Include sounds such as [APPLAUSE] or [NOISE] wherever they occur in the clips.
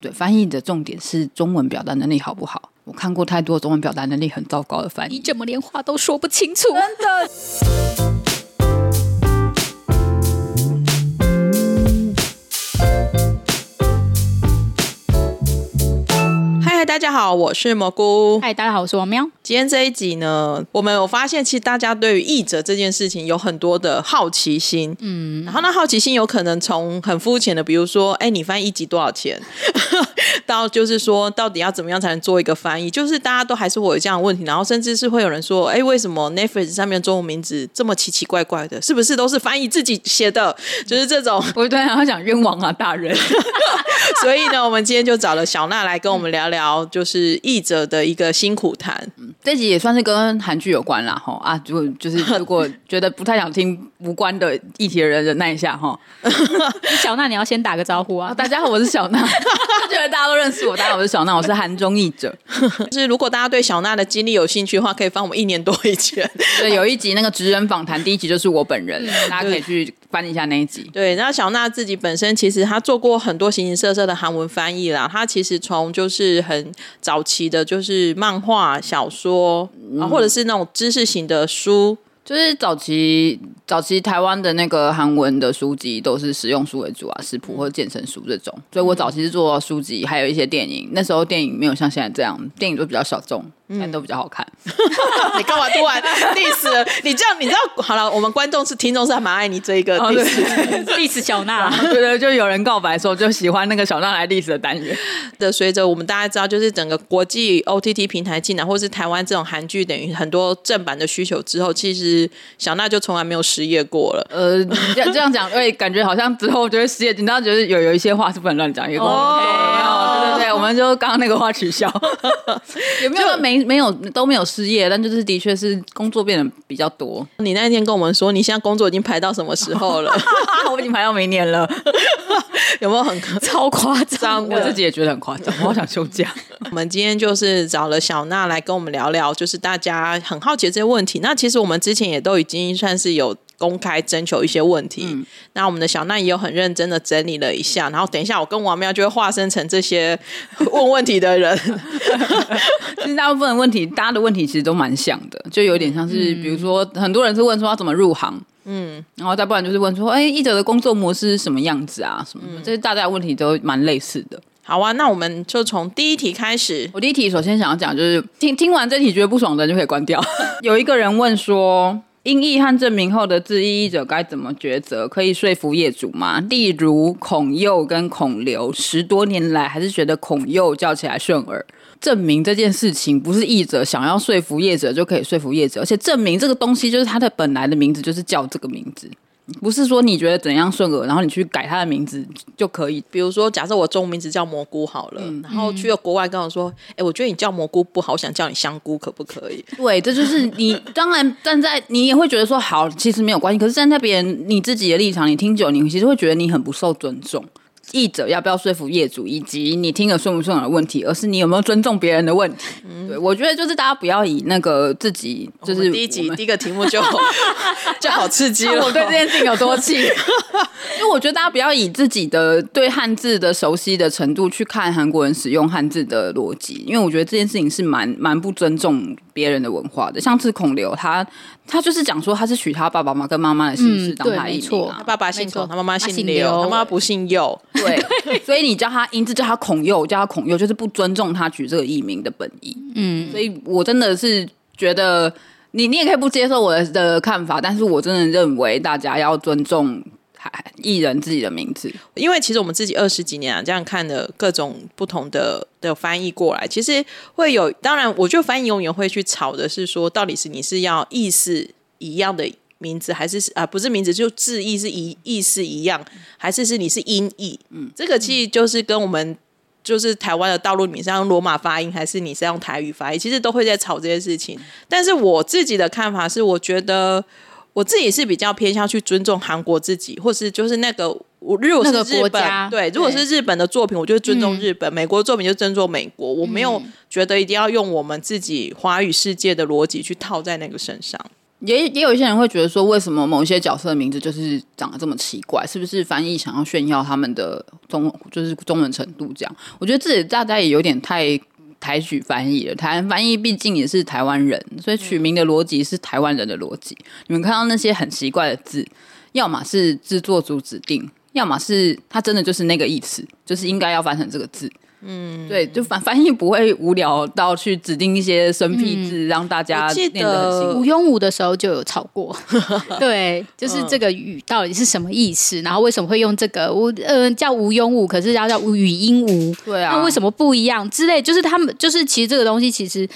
对，翻译的重点是中文表达能力好不好？我看过太多中文表达能力很糟糕的翻译，你怎么连话都说不清楚？真的。大家好，我是蘑菇。嗨，大家好，我是王喵。今天这一集呢，我们有发现，其实大家对于译者这件事情有很多的好奇心。嗯，然后那好奇心有可能从很肤浅的，比如说，哎，你翻译一集多少钱？[LAUGHS] 到就是说，到底要怎么样才能做一个翻译？就是大家都还是会有这样的问题，然后甚至是会有人说，哎，为什么 Netflix 上面中文名字这么奇奇怪怪的？是不是都是翻译自己写的？[LAUGHS] 就是这种，我对他讲冤枉啊，大人。[LAUGHS] 所以呢，我们今天就找了小娜来跟我们聊聊。就是译者的一个辛苦谈，嗯，这集也算是跟韩剧有关啦，哈啊，如果就是 [LAUGHS] 如果觉得不太想听无关的议题的人，忍耐一下哈。[LAUGHS] 小娜，你要先打个招呼啊！大家好，我是小娜，[LAUGHS] 觉得大家都认识我。大家好，我是小娜，我是韩中译者。就是如果大家对小娜的经历有兴趣的话，可以翻我们一年多以前，对，有一集那个职人访谈，第一集就是我本人，大家可以去翻一下那一集。对，然后小娜自己本身其实她做过很多形形色色的韩文翻译啦，她其实从就是很早期的，就是漫画、小说啊，或者是那种知识型的书，就是早期早期台湾的那个韩文的书籍都是实用书为主啊，食谱或者健身书这种。所以我早期是做书籍，还有一些电影。那时候电影没有像现在这样，电影都比较小众。现在都比较好看，[LAUGHS] 你干嘛突然 [LAUGHS] diss？你这样你知道好了，我们观众是听众是还蛮爱你这一个 diss 小娜，[LAUGHS] 对对，就有人告白说就喜欢那个小娜来 diss 的单元的。随着我们大家知道，就是整个国际 OTT 平台进来，或是台湾这种韩剧等于很多正版的需求之后，其实小娜就从来没有失业过了。呃，这样这样讲，会感觉好像之后就会失业。你知道，就是有有一些话是不能乱讲，也不 OK。对对对，我们就刚刚那个话取消，有没有没？没有都没有失业，但就是的确是工作变得比较多。你那一天跟我们说，你现在工作已经排到什么时候了？[LAUGHS] 我已经排到明年了，[LAUGHS] 有没有很超夸张？我自己也觉得很夸张，[LAUGHS] 我好想休假。我们今天就是找了小娜来跟我们聊聊，就是大家很好奇的这些问题。那其实我们之前也都已经算是有。公开征求一些问题，嗯、那我们的小娜也有很认真的整理了一下，然后等一下我跟王喵就会化身成这些 [LAUGHS] 问问题的人。[LAUGHS] 其实大部分的问题，大家的问题其实都蛮像的，就有点像是，嗯、比如说很多人是问说要怎么入行，嗯，然后再不然就是问说，哎，译者的工作模式是什么样子啊？什么的，嗯、这些大家的问题都蛮类似的。好啊，那我们就从第一题开始。我第一题首先想要讲就是，听听完这题觉得不爽的人就可以关掉。[LAUGHS] 有一个人问说。英译和证明后的质疑者该怎么抉择？可以说服业主吗？例如孔佑跟孔刘，十多年来还是觉得孔佑叫起来顺耳。证明这件事情不是译者想要说服业者就可以说服业者，而且证明这个东西就是它的本来的名字就是叫这个名字。不是说你觉得怎样顺耳，然后你去改他的名字就可以。比如说，假设我中文名字叫蘑菇好了，嗯、然后去了国外跟我说：“哎、欸，我觉得你叫蘑菇不好，想叫你香菇，可不可以？”对，这就是你当然站在你也会觉得说好，其实没有关系。可是站在别人你自己的立场，你听久，你其实会觉得你很不受尊重。译者要不要说服业主，以及你听了顺不顺耳的问题，而是你有没有尊重别人的问题。嗯、对，我觉得就是大家不要以那个自己，就是第一集第一个题目就 [LAUGHS] 就好刺激了。我对这件事情有多气？[LAUGHS] 因为我觉得大家不要以自己的对汉字的熟悉的程度去看韩国人使用汉字的逻辑，因为我觉得这件事情是蛮蛮不尊重别人的文化的。像是孔刘，他他就是讲说他是取他爸爸妈跟妈妈的姓氏当他艺名、啊嗯、他爸爸姓孔，他妈妈姓刘，他妈妈不姓佑。对，所以你叫他名字叫他孔佑，叫他孔佑，就是不尊重他取这个艺名的本意。嗯，所以我真的是觉得你，你也可以不接受我的的看法，但是我真的认为大家要尊重艺人自己的名字，因为其实我们自己二十几年啊，这样看的各种不同的的翻译过来，其实会有。当然，我觉得翻译永远会去吵的是说，到底是你是要意思一样的。名字还是啊、呃，不是名字，就字意是一意思一样，还是是你是音译？嗯，这个其实就是跟我们就是台湾的道路，你是要用罗马发音还是你是要用台语发音？其实都会在吵这些事情。但是我自己的看法是，我觉得我自己是比较偏向去尊重韩国自己，或是就是那个我如果是日本，对，如果是日本的作品，我就尊重日本；美国的作品就尊重美国。我没有觉得一定要用我们自己华语世界的逻辑去套在那个身上。也也有一些人会觉得说，为什么某些角色的名字就是长得这么奇怪？是不是翻译想要炫耀他们的中就是中文程度？这样，我觉得这大家也有点太台曲翻译了。台湾翻译毕竟也是台湾人，所以取名的逻辑是台湾人的逻辑。你们看到那些很奇怪的字，要么是制作组指定，要么是它真的就是那个意思，就是应该要翻成这个字。嗯，对，就翻翻译不会无聊到去指定一些生僻字，嗯、让大家记得。吴庸武的时候就有吵过，[LAUGHS] 对，就是这个语到底是什么意思？然后为什么会用这个？吴呃叫吴庸武，可是要叫吴语音吴，对啊，那为什么不一样？之类，就是他们就是其实这个东西其实。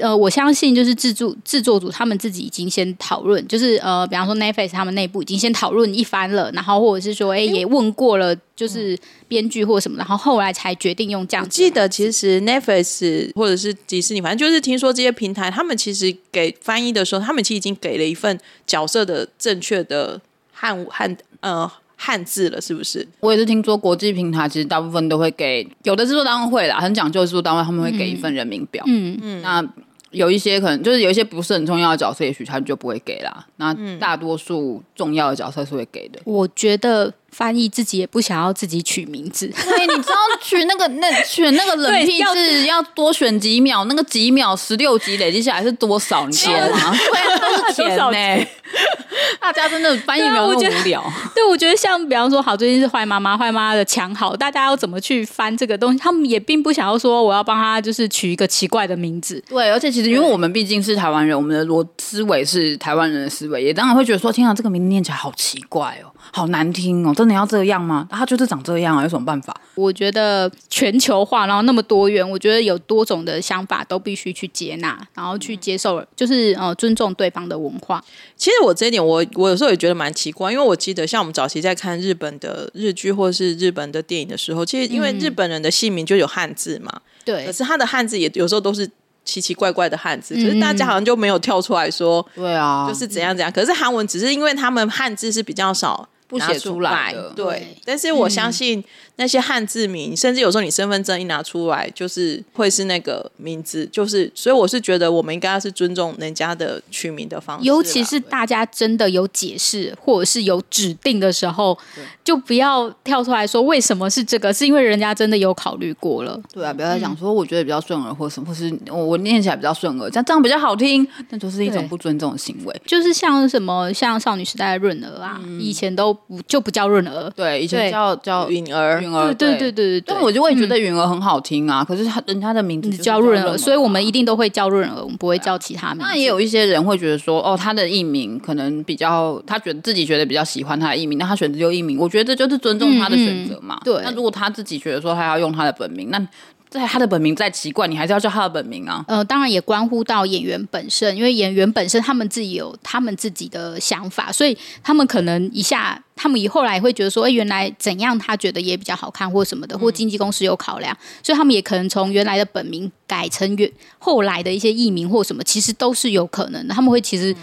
呃，我相信就是制作制作组他们自己已经先讨论，就是呃，比方说 Netflix 他们内部已经先讨论一番了，然后或者是说，哎，也问过了，就是编剧或什么，然后后来才决定用这样子。我记得其实 Netflix 或者是迪士尼，反正就是听说这些平台，他们其实给翻译的时候，他们其实已经给了一份角色的正确的汉汉呃。汉字了是不是？我也是听说国际平台其实大部分都会给，有的制作单位会啦，很讲究的制作单位他们会给一份人名表。嗯嗯，那有一些可能就是有一些不是很重要的角色，也许他就不会给啦。那大多数重要的角色是会给的。我觉得。翻译自己也不想要自己取名字，对，你知道取那个 [LAUGHS] 那选那个冷僻字要多选几秒，那个几秒十六集累积下来是多少钱啊？对啊，都是钱呢、欸。[LAUGHS] 大家真的翻译没有那么无聊。对，我觉得像比方说，好，最近是坏妈妈，坏妈妈的强好，大家要怎么去翻这个东西？他们也并不想要说我要帮他就是取一个奇怪的名字。对，而且其实因为我们毕竟是台湾人，我们的逻思维是台湾人的思维，也当然会觉得说，天啊，这个名字念起来好奇怪哦。好难听哦！真的要这样吗？他就是长这样啊，有什么办法？我觉得全球化，然后那么多元，我觉得有多种的想法都必须去接纳，然后去接受，就是呃尊重对方的文化。其实我这一点，我我有时候也觉得蛮奇怪，因为我记得像我们早期在看日本的日剧或是日本的电影的时候，其实因为日本人的姓名就有汉字嘛，对、嗯，可是他的汉字也有时候都是奇奇怪怪的汉字，可是大家好像就没有跳出来说，对啊，就是怎样怎样。可是韩文只是因为他们汉字是比较少。不写出来的，对，但是我相信。嗯那些汉字名，甚至有时候你身份证一拿出来，就是会是那个名字，就是所以我是觉得我们应该是尊重人家的取名的方式，尤其是大家真的有解释或者是有指定的时候，就不要跳出来说为什么是这个，是因为人家真的有考虑过了。对啊，不要再讲说我觉得比较顺耳或什么，或是我我念起来比较顺耳，这样这样比较好听，那就是一种不尊重的行为。就是像什么像少女时代的润儿啊，嗯、以前都不就不叫润儿，对，以前叫叫允儿。对对对对对，但我就会觉得允儿很好听啊，可是他人家的名字叫润儿，所以我们一定都会叫润儿，我们不会叫其他名。那也有一些人会觉得说，哦，他的艺名可能比较，他觉得自己觉得比较喜欢他的艺名，那他选择就艺名，我觉得这就是尊重他的选择嘛。对，那如果他自己觉得说他要用他的本名，那。在他的本名再奇怪，你还是要叫他的本名啊。呃，当然也关乎到演员本身，因为演员本身他们自己有他们自己的想法，所以他们可能一下，他们以后来会觉得说，哎，原来怎样他觉得也比较好看，或什么的，或经纪公司有考量，嗯、所以他们也可能从原来的本名改成原后来的一些艺名或什么，其实都是有可能的。他们会其实。嗯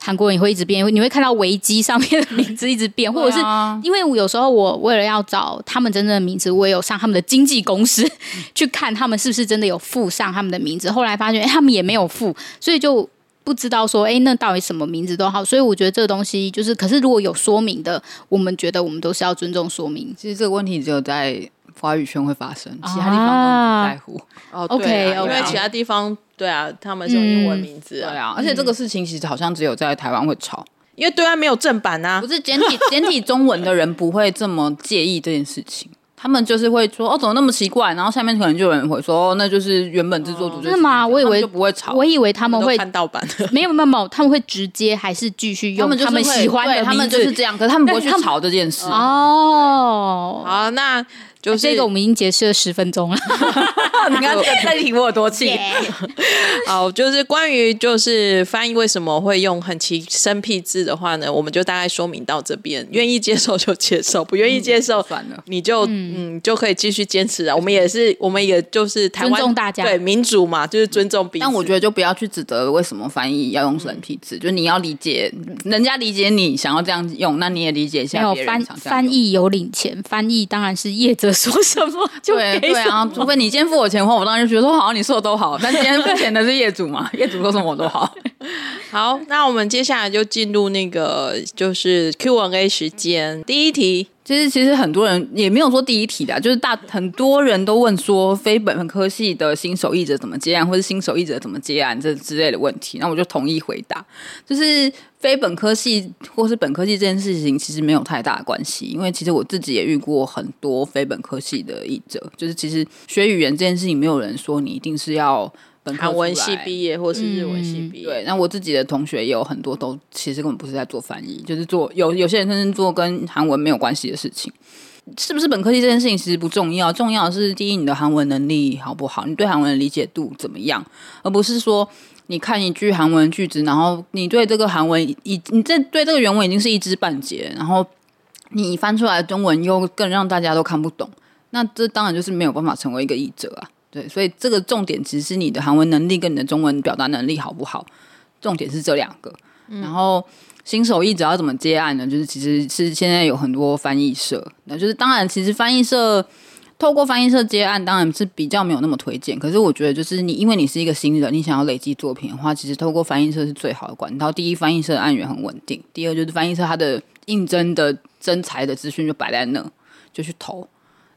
韩国人也会一直变，你会看到维基上面的名字一直变，或者是因为有时候我为了要找他们真正的名字，我也有上他们的经纪公司 [LAUGHS] 去看他们是不是真的有附上他们的名字。后来发现，哎，他们也没有附，所以就不知道说，哎，那到底什么名字都好。所以我觉得这个东西就是，可是如果有说明的，我们觉得我们都是要尊重说明。其实这个问题只有在华语圈会发生，其他地方都不在乎。哦，OK，因为其他地方。对啊，他们是用英文名字、啊嗯。对啊，而且这个事情其实好像只有在台湾会吵，因为对岸没有正版啊。不是简体简体中文的人不会这么介意这件事情，他们就是会说哦，怎么那么奇怪？然后下面可能就有人会说，哦、那就是原本制作组。是吗？我以为就不会吵，我以为他们会看盗版的。没有没有没有，他们会直接还是继续用他们，他们喜欢的，他们就是这样，可是他们不会去吵这件事。哦，好，那就是、啊、这个我们已经解释了十分钟了。[LAUGHS] 你看这题我有多气。[LAUGHS] 好，就是关于就是翻译为什么会用很奇生僻字的话呢，我们就大概说明到这边。愿意接受就接受，不愿意接受算了，你就嗯，嗯就可以继续坚持啊。我们也是，我们也就是台湾尊重大家，对民主嘛，就是尊重彼此。但我觉得就不要去指责为什么翻译要用生僻字，嗯、就你要理解人家理解你想要这样用，那你也理解一下别人翻翻译有领钱，翻译当然是业者说什么。对对啊，除非你今天付我钱的话，我当然就觉得说好，你说的都好。但今天付钱的是业主嘛，业主说什么我都好。[LAUGHS] 好，那我们接下来就进入那个就是 Q&A 时间。第一题，就是其实很多人也没有说第一题的，就是大很多人都问说，非本科系的新手译者怎么接案，或是新手译者怎么接案这之类的问题。那我就统一回答，就是非本科系或是本科系这件事情其实没有太大的关系，因为其实我自己也遇过很多非本科系的译者，就是其实学语言这件事情，没有人说你一定是要。韩文系毕业，或是日文系毕业，嗯，对。那我自己的同学也有很多都其实根本不是在做翻译，就是做有有些人甚至做跟韩文没有关系的事情。是不是本科系这件事情其实不重要，重要的是第一你的韩文能力好不好，你对韩文的理解度怎么样，而不是说你看一句韩文句子，然后你对这个韩文已你这对这个原文已经是一知半解，然后你翻出来的中文又更让大家都看不懂，那这当然就是没有办法成为一个译者啊。对，所以这个重点其实是你的韩文能力跟你的中文表达能力好不好，重点是这两个。嗯、然后新手译者要怎么接案呢？就是其实是现在有很多翻译社，那就是当然，其实翻译社透过翻译社接案当然是比较没有那么推荐。可是我觉得，就是你因为你是一个新人，你想要累积作品的话，其实透过翻译社是最好的管道。第一，翻译社的案源很稳定；第二，就是翻译社它的应征的征才的资讯就摆在那，就去投。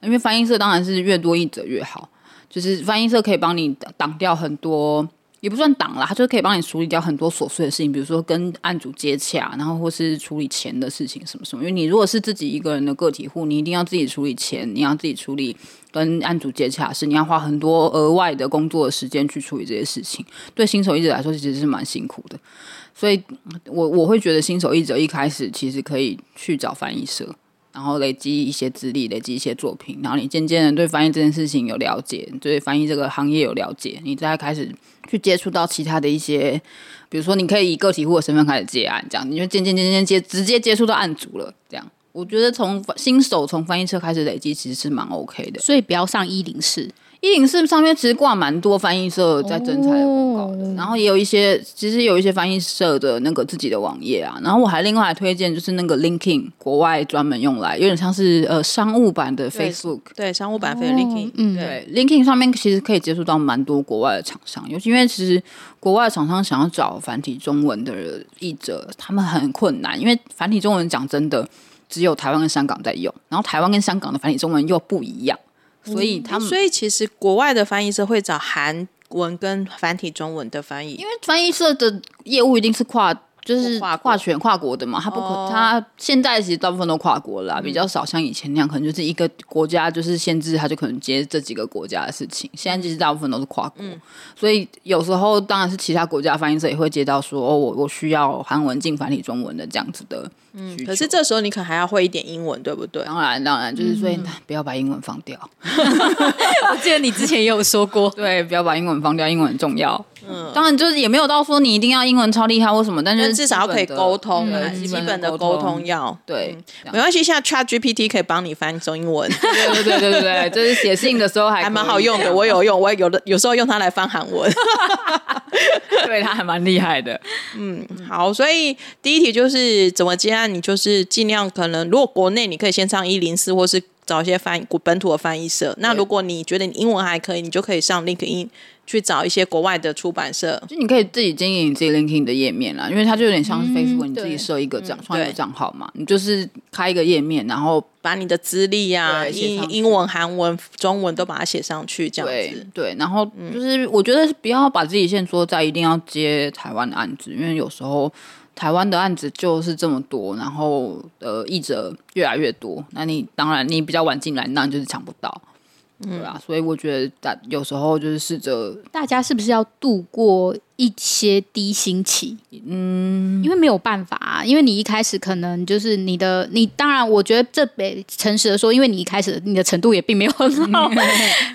因为翻译社当然是越多译者越好。就是翻译社可以帮你挡掉很多，也不算挡啦，他就可以帮你处理掉很多琐碎的事情，比如说跟案主接洽，然后或是处理钱的事情什么什么。因为你如果是自己一个人的个体户，你一定要自己处理钱，你要自己处理跟案主接洽是，你要花很多额外的工作时间去处理这些事情。对新手译者来说，其实是蛮辛苦的。所以我我会觉得新手译者一开始其实可以去找翻译社。然后累积一些资历，累积一些作品，然后你渐渐的对翻译这件事情有了解，对翻译这个行业有了解，你再开始去接触到其他的一些，比如说你可以以个体户的身份开始接案，这样你就渐渐渐渐接直接接触到案主了，这样我觉得从新手从翻译车开始累积其实是蛮 OK 的，所以不要上一零四。一零四上面其实挂蛮多翻译社在征才的广告的，然后也有一些，其实有一些翻译社的那个自己的网页啊。然后我还另外还推荐就是那个 LinkedIn，国外专门用来有点像是呃商务版的 Facebook，对，对商务版的 LinkedIn，嗯，对，LinkedIn 上面其实可以接触到蛮多国外的厂商，尤其因为其实国外的厂商想要找繁体中文的译者，他们很困难，因为繁体中文讲真的只有台湾跟香港在用，然后台湾跟香港的繁体中文又不一样。所以他们，所以其实国外的翻译社会找韩文跟繁体中文的翻译，因为翻译社的业务一定是跨。就是跨全跨国的嘛，他不可，他现在其实大部分都跨国了啦，比较少像以前那样，可能就是一个国家就是限制，他就可能接这几个国家的事情。现在其实大部分都是跨国，所以有时候当然是其他国家翻译社也会接到说，哦，我我需要韩文进繁体中文的这样子的。嗯，可是这时候你可能还要会一点英文，对不对？当然，当然，就是所以不要把英文放掉。[LAUGHS] 我记得你之前也有说过，对，不要把英文放掉，英文很重要。嗯，当然就是也没有到说你一定要英文超厉害或什么，但是至少要可以沟通，基本的沟通要对，没关系。现在 Chat GPT 可以帮你翻中英文，[LAUGHS] 对对对对对，就是写信的时候还还蛮好用的，我有用，我有的有时候用它来翻韩文，对，它还蛮厉害的。嗯，好，所以第一题就是怎么接案，你就是尽量可能，如果国内你可以先上一零四，或是找一些翻本土的翻译社。那如果你觉得你英文还可以，你就可以上 LinkedIn。去找一些国外的出版社，就你可以自己经营你自己 LinkedIn 的页面啦，因为它就有点像是 Facebook，你自己设一个账，创、嗯、一个账号嘛，你就是开一个页面，然后把你的资历呀，英英文、韩文、中文都把它写上去，这样子。对，对然后就是我觉得不要把自己限缩在一定要接台湾的案子，因为有时候台湾的案子就是这么多，然后呃译者越来越多，那你当然你比较晚进来，那你就是抢不到。对啊，所以我觉得大有时候就是试着大家是不是要度过一些低薪期？嗯，因为没有办法啊，因为你一开始可能就是你的，你当然，我觉得这得诚实的说，因为你一开始你的程度也并没有很好。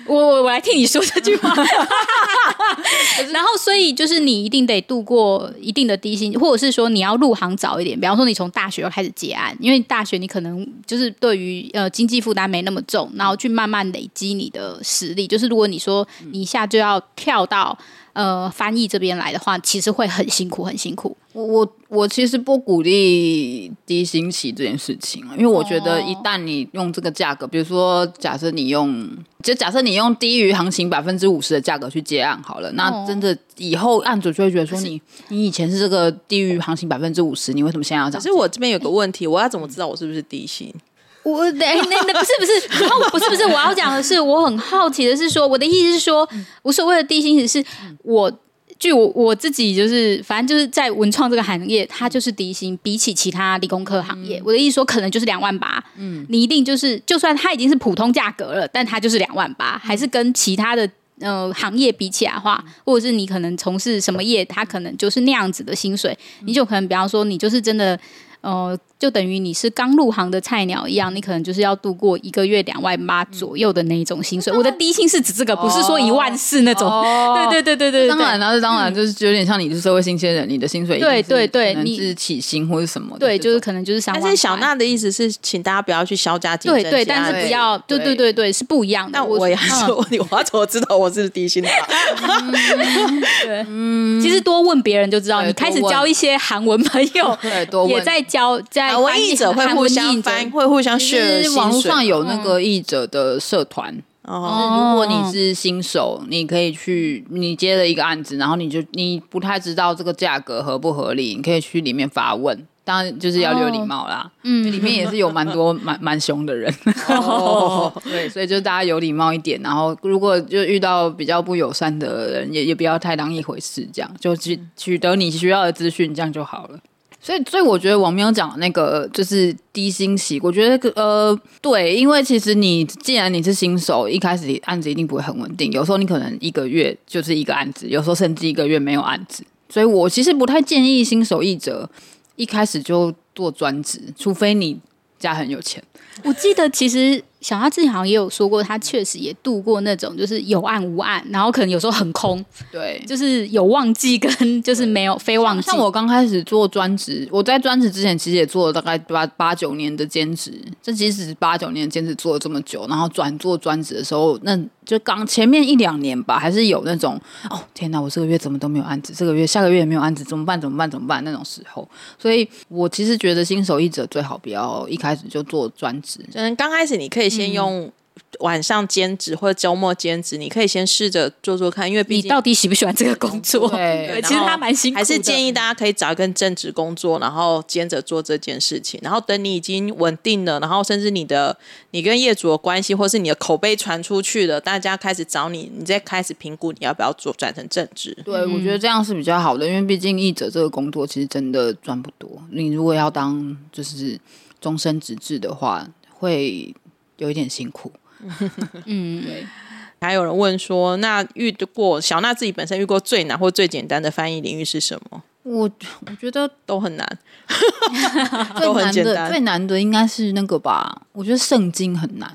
我我我来替你说这句话。[LAUGHS] 然后，所以就是你一定得度过一定的低薪，或者是说你要入行早一点，比方说你从大学要开始接案，因为大学你可能就是对于呃经济负担没那么重，然后去慢慢累积。你的实力就是，如果你说你一下就要跳到呃翻译这边来的话，其实会很辛苦，很辛苦。我我我其实不鼓励低薪期这件事情，因为我觉得一旦你用这个价格，比如说假设你用，就假设你用低于行情百分之五十的价格去接案好了，那真的以后案主就会觉得说你你以前是这个低于行情百分之五十，你为什么现在要涨？可是我这边有个问题，我要怎么知道我是不是低薪？我哎，那那不是不是，然后不是不是，我要讲的是，我很好奇的是说，我的意思是说，我所谓的低薪是，我据我我自己就是，反正就是在文创这个行业，它就是低薪，比起其他理工科行业，我的意思说，可能就是两万八，嗯，你一定就是，就算它已经是普通价格了，但它就是两万八，还是跟其他的呃行业比起来的话，或者是你可能从事什么业，它可能就是那样子的薪水，你就可能比方说，你就是真的。呃，就等于你是刚入行的菜鸟一样，你可能就是要度过一个月两万八左右的那一种薪水。我的低薪是指这个，不是说一万四那种。对对对对对，当然，然后当然就是有点像你是社会新鲜人，你的薪水对对对，你是起薪或者什么？对，就是可能就是想。但是小娜的意思是，请大家不要去削价竞争。对对，但是不要，对对对对，是不一样的。那我也说，我要怎么知道我是低薪的？对，[LAUGHS] 嗯，其实多问别人就知道。你开始交一些韩文朋友，[LAUGHS] 对，多问，也在交在。译者会互相翻，会互相实网络上有那个译者的社团，哦，如果你是新手，你可以去，你接了一个案子，然后你就你不太知道这个价格合不合理，你可以去里面发问，当然就是要有礼貌啦。嗯，里面也是有蛮多蛮蛮凶的人。哦，[LAUGHS] 对，所以就大家有礼貌一点，然后如果就遇到比较不友善的人，也也不要太当一回事，这样就取取得你需要的资讯，这样就好了。所以，所以我觉得王喵讲那个就是低薪期，我觉得呃，对，因为其实你既然你是新手，一开始案子一定不会很稳定，有时候你可能一个月就是一个案子，有时候甚至一个月没有案子，所以我其实不太建议新手译者一开始就做专职，除非你家很有钱。我记得其实。小阿自己好像也有说过，他确实也度过那种就是有暗无暗，然后可能有时候很空，对，就是有忘记跟就是没有非忘记。像我刚开始做专职，我在专职之前其实也做了大概八八九年的兼职，这即使八九年兼职做了这么久，然后转做专职的时候，那就刚前面一两年吧，还是有那种哦天哪，我这个月怎么都没有案子，这个月下个月也没有案子，怎么办？怎么办？怎么办？那种时候，所以我其实觉得新手译者最好不要一开始就做专职，嗯，刚开始你可以。先用晚上兼职或者周末兼职，你可以先试着做做看，因为毕竟你到底喜不喜欢这个工作？[LAUGHS] 对，其实他蛮辛苦的。还是建议大家可以找一份正职工作，然后兼着做这件事情。然后等你已经稳定了，然后甚至你的你跟业主的关系，或是你的口碑传出去了，大家开始找你，你再开始评估你要不要做转成正职。对，嗯、我觉得这样是比较好的，因为毕竟译者这个工作其实真的赚不多。你如果要当就是终身职志的话，会有一点辛苦。嗯，对。还有人问说，那遇过小娜自己本身遇过最难或最简单的翻译领域是什么？我我觉得都很难，[LAUGHS] 都很简单。最难的应该是那个吧？我觉得圣经很难，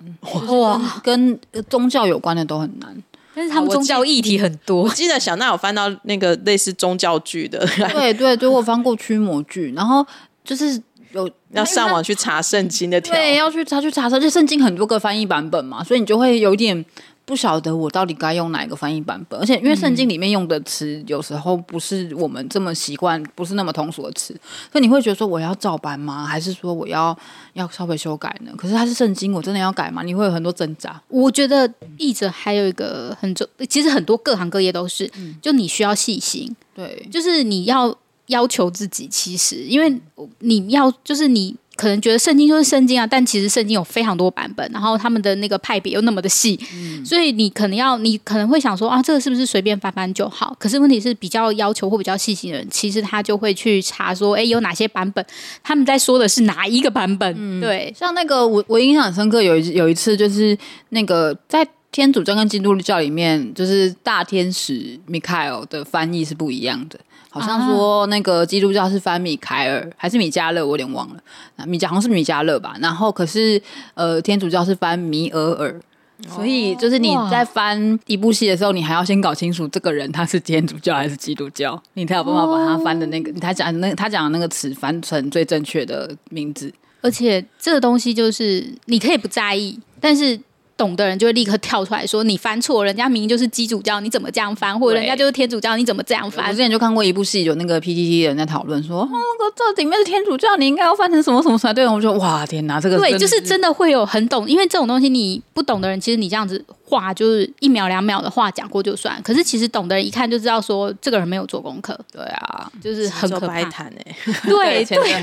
哇，跟宗教有关的都很难。但是他们宗教议题很多。我记得小娜有翻到那个类似宗教剧的，对对对，我翻过驱魔剧，然后就是。有要上网去查圣经的条，对，要去查去查查，就圣经很多个翻译版本嘛，所以你就会有点不晓得我到底该用哪一个翻译版本。而且因为圣经里面用的词有时候不是我们这么习惯，不是那么通俗的词，所以你会觉得说我要照搬吗？还是说我要要稍微修改呢？可是它是圣经，我真的要改吗？你会有很多挣扎。我觉得译者还有一个很重，其实很多各行各业都是，就你需要细心，对，就是你要。要求自己，其实因为你要就是你可能觉得圣经就是圣经啊，但其实圣经有非常多版本，然后他们的那个派别又那么的细，嗯、所以你可能要你可能会想说啊，这个是不是随便翻翻就好？可是问题是比较要求或比较细心的人，其实他就会去查说，哎，有哪些版本？他们在说的是哪一个版本？嗯、对，像那个我我印象很深刻，有一有一次就是那个在。天主教跟基督教里面，就是大天使米凯尔的翻译是不一样的。好像说那个基督教是翻米凯尔还是米迦勒，我有点忘了。米迦好像是米迦勒吧。然后可是呃，天主教是翻米尔尔。所以就是你在翻一部戏的时候，你还要先搞清楚这个人他是天主教还是基督教，你才有办法把他翻的那个他讲那个他讲的那个词翻成最正确的名字。而且这个东西就是你可以不在意，但是。懂的人就会立刻跳出来说：“你翻错，人家明明就是基督教，你怎么这样翻？或者人家就是天主教，你怎么这样翻？”我之前就看过一部戏，有那个 PTT 的人在讨论说：“哦，这里面是天主教，你应该要翻成什么什么才对？”我就哇，天哪，这个对，就是真的会有很懂，因为这种东西你不懂的人，其实你这样子。话就是一秒两秒的话讲过就算，可是其实懂的人一看就知道说这个人没有做功课。对啊，就是很可怕。谈 [LAUGHS] [LAUGHS] 哎，对对，[LAUGHS]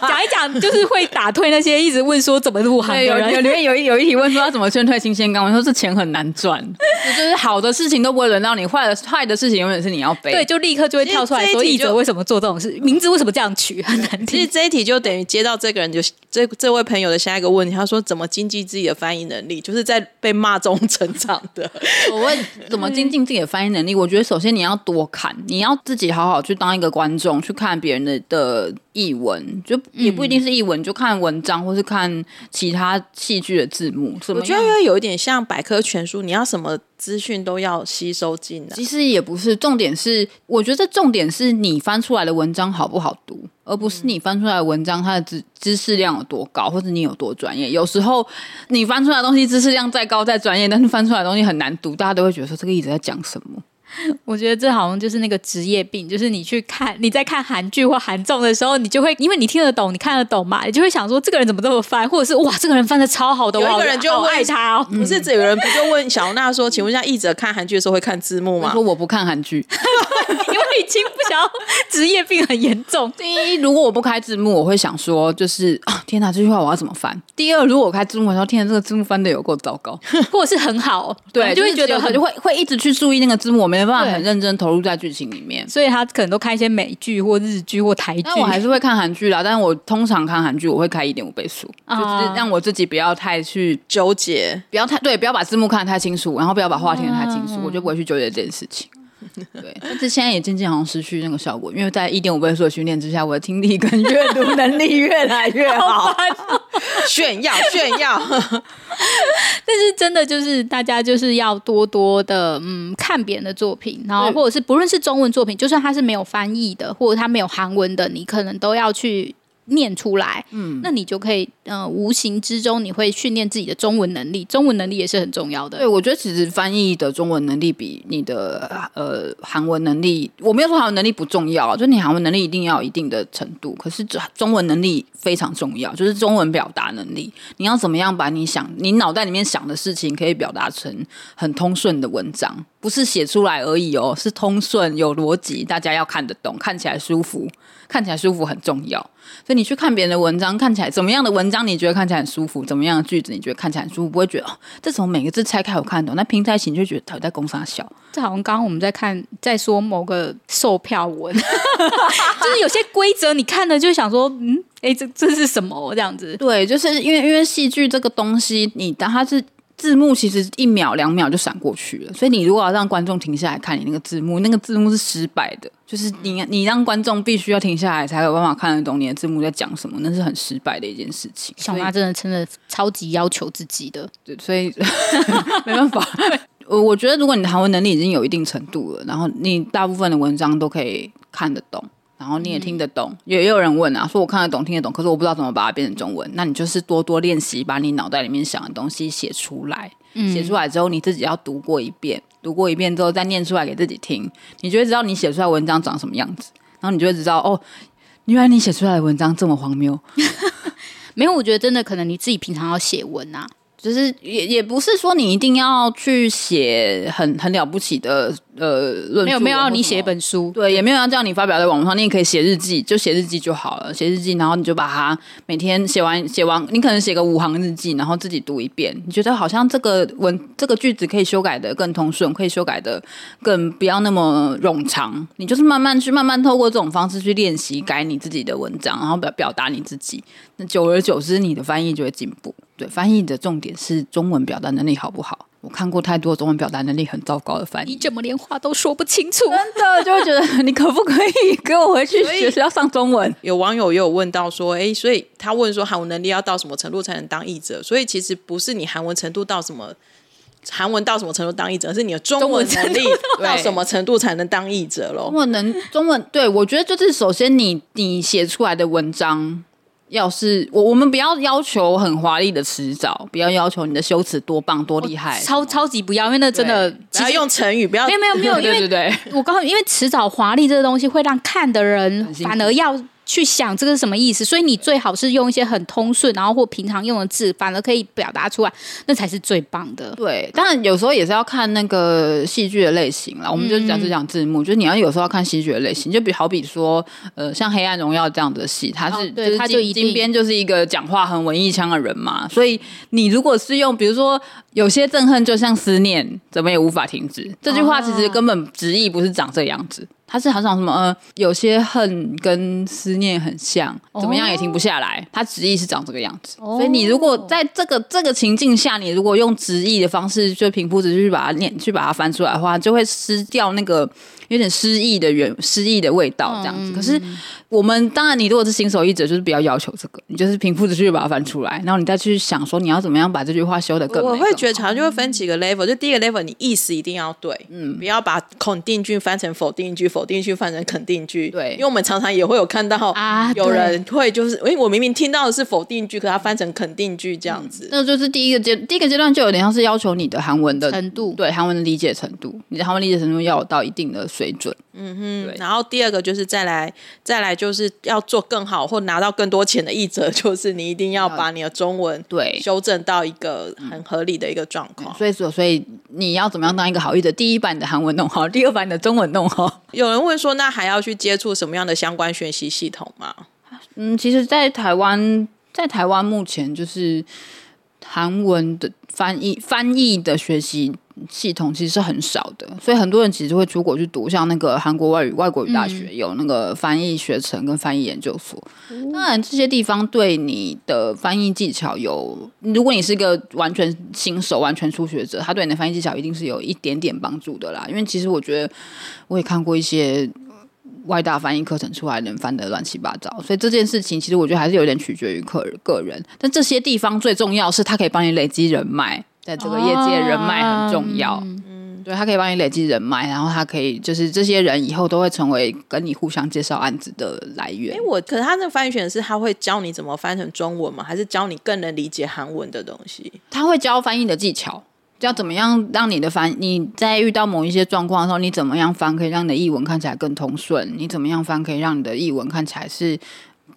讲一讲就是会打退那些一直问说怎么入行的人。里面有一有一题问说他怎么劝退新鲜干？我说这钱很难赚，就是好的事情都不会轮到你，坏的坏的事情永远是你要背。对，就立刻就会跳出来说译者为什么做这种事，名字为什么这样取，很难听。其实这一题就等于接到这个人就这这位朋友的下一个问题，他说怎么经济自己的翻译能力，就是在被。骂中成长的，[LAUGHS] 我问怎么精进自己的翻译能力？我觉得首先你要多看，你要自己好好去当一个观众，去看别人的的译文，就也不一定是译文，就看文章或是看其他戏剧的字幕。我觉得因为有一点像百科全书，你要什么资讯都要吸收进来。其实也不是，重点是我觉得重点是你翻出来的文章好不好读。而不是你翻出来的文章，它的知知识量有多高，或者你有多专业。有时候你翻出来的东西知识量再高再专业，但是翻出来的东西很难读，大家都会觉得说这个一直在讲什么。[LAUGHS] 我觉得这好像就是那个职业病，就是你去看你在看韩剧或韩综的时候，你就会因为你听得懂，你看得懂嘛，你就会想说这个人怎么这么翻，或者是哇这个人翻的超好的，有一个人就好爱他哦。不是这，有人不就问小娜说，请问一下译者看韩剧的时候会看字幕吗？说我不看韩剧，因为已经不想要 [LAUGHS] 职业病很严重。第一，如果我不开字幕，我会想说就是啊天哪，这句话我要怎么翻？第二，如果我开字幕的时候，天哪，这个字幕翻的有够糟糕，[LAUGHS] 或者是很好，对，就会觉得很就会会一直去注意那个字幕，我没办法很认真投入在剧情里面，所以他可能都看一些美剧或日剧或台剧。那我还是会看韩剧啦，但是我通常看韩剧，我会开一点五倍速，就是让我自己不要太去纠结，不要太对，不要把字幕看得太清楚，然后不要把话听得太清楚，我就不会去纠结这件事情。[LAUGHS] 对，但是现在也渐渐好像失去那个效果，因为在一点五倍速的训练之下，我的听力跟阅读能力越来越好，炫耀 [LAUGHS] 炫耀。[LAUGHS] 但是真的就是大家就是要多多的嗯看别人的作品，然后或者是不论是中文作品，就算它是没有翻译的，或者它没有韩文的，你可能都要去。念出来，嗯，那你就可以，呃，无形之中你会训练自己的中文能力，中文能力也是很重要的。对，我觉得其实翻译的中文能力比你的呃韩文能力，我没有说韩文能力不重要，就你韩文能力一定要有一定的程度，可是中文能力非常重要，就是中文表达能力，你要怎么样把你想你脑袋里面想的事情可以表达成很通顺的文章，不是写出来而已哦，是通顺有逻辑，大家要看得懂，看起来舒服。看起来舒服很重要，所以你去看别人的文章，看起来怎么样的文章你觉得看起来很舒服？怎么样的句子你觉得看起来很舒服？不会觉得哦，这从每个字拆开我看懂，那拼在一起你就觉得他在攻三小。这好像刚刚我们在看，在说某个售票文，就是有些规则你看了就想说，嗯，哎，这这是什么这样子？对，就是因为因为戏剧这个东西，你当它是。字幕其实一秒两秒就闪过去了，所以你如果要让观众停下来看你那个字幕，那个字幕是失败的，就是你你让观众必须要停下来才有办法看得懂你的字幕在讲什么，那是很失败的一件事情。小妈真的真的超级要求自己的，对，所以 [LAUGHS] 没办法。我我觉得如果你的韩文能力已经有一定程度了，然后你大部分的文章都可以看得懂。然后你也听得懂，也、嗯、也有人问啊，说我看得懂、听得懂，可是我不知道怎么把它变成中文。那你就是多多练习，把你脑袋里面想的东西写出来。嗯、写出来之后，你自己要读过一遍，读过一遍之后再念出来给自己听，你就会知道你写出来的文章长什么样子。然后你就会知道，哦，原来你写出来的文章这么荒谬。[LAUGHS] 没有，我觉得真的可能你自己平常要写文啊。就是也也不是说你一定要去写很很了不起的呃论述，没有没有要你写一本书，对，也没有要叫你发表在网络上，你也可以写日记，就写日记就好了，写日记，然后你就把它每天写完写完，你可能写个五行日记，然后自己读一遍，你觉得好像这个文这个句子可以修改的更通顺，可以修改的更不要那么冗长，你就是慢慢去慢慢透过这种方式去练习改你自己的文章，然后表表达你自己，那久而久之你的翻译就会进步。对，翻译的重点是中文表达能力好不好？我看过太多中文表达能力很糟糕的翻译，你怎么连话都说不清楚？真的就会觉得你可不可以给我回去学校上中文？有网友也有问到说，哎，所以他问说韩文能力要到什么程度才能当译者？所以其实不是你韩文程度到什么，韩文到什么程度当译者，而是你的中文能力到什么程度才能当译者喽？中文能中文，对，我觉得就是首先你你写出来的文章。要是我，我们不要要求很华丽的辞藻，不要要求你的修辞多棒多厉害，超超级不要，因为那真的只要用成语，不要没有没有没有，[LAUGHS] 因为对对对，我告诉你，因为辞藻华丽这个东西会让看的人反而要。去想这个是什么意思，所以你最好是用一些很通顺，然后或平常用的字，反而可以表达出来，那才是最棒的。对，当然有时候也是要看那个戏剧的类型啦。我们就讲是讲字幕，嗯、就是你要有时候要看戏剧的类型，就比好比说，呃，像《黑暗荣耀》这样的戏，它是、哦、对，它就金边就是一个讲话很文艺腔的人嘛，所以你如果是用，比如说有些憎恨就像思念，怎么也无法停止，这句话其实根本直译不是长这样子。他是好像什么呃，有些恨跟思念很像，怎么样也停不下来。他直译是长这个样子，所以你如果在这个这个情境下，你如果用直译的方式，就平铺直叙去把它念，去把它翻出来的话，就会失掉那个。有点诗意的原诗意的味道，这样子。嗯、可是我们当然，你如果是新手译者，就是不要要求这个，你就是平铺直叙把它翻出来，然后你再去想说你要怎么样把这句话修的更美。我会觉得常常就会分几个 level，就第一个 level，你意思一定要对，嗯，不要把肯定句翻成否定句，否定句翻成肯定句。对，因为我们常常也会有看到啊，有人会就是，哎，我明明听到的是否定句，可他翻成肯定句这样子。嗯、那就是第一个阶，第一个阶段就有点像是要求你的韩文的程度，对，韩文的理解程度，你的韩文理解程度要有到一定的水准。嗯哼，然后第二个就是再来，再来就是要做更好或拿到更多钱的译者，[LAUGHS] 就是你一定要把你的中文对修正到一个很合理的一个状况。所以说，所以你要怎么样当一个好译者？第一，把你的韩文弄好；[LAUGHS] 第二，把你的中文弄好。有人问说，那还要去接触什么样的相关学习系统吗？嗯，其实，在台湾，在台湾目前就是韩文的翻译翻译的学习。系统其实是很少的，所以很多人其实会出国去读，像那个韩国外语外国语大学有那个翻译学程跟翻译研究所。嗯、当然，这些地方对你的翻译技巧有，如果你是一个完全新手、完全初学者，他对你的翻译技巧一定是有一点点帮助的啦。因为其实我觉得，我也看过一些外大翻译课程出来的人翻得乱七八糟，所以这件事情其实我觉得还是有点取决于个人个人。但这些地方最重要是，它可以帮你累积人脉。在这个业界，人脉很重要。哦、嗯，对，他可以帮你累积人脉，然后他可以就是这些人以后都会成为跟你互相介绍案子的来源。哎，我可是他那个翻译选是他会教你怎么翻成中文吗？还是教你更能理解韩文的东西？他会教翻译的技巧，教怎么样让你的翻你在遇到某一些状况的时候，你怎么样翻可以让你的译文看起来更通顺？你怎么样翻可以让你的译文看起来是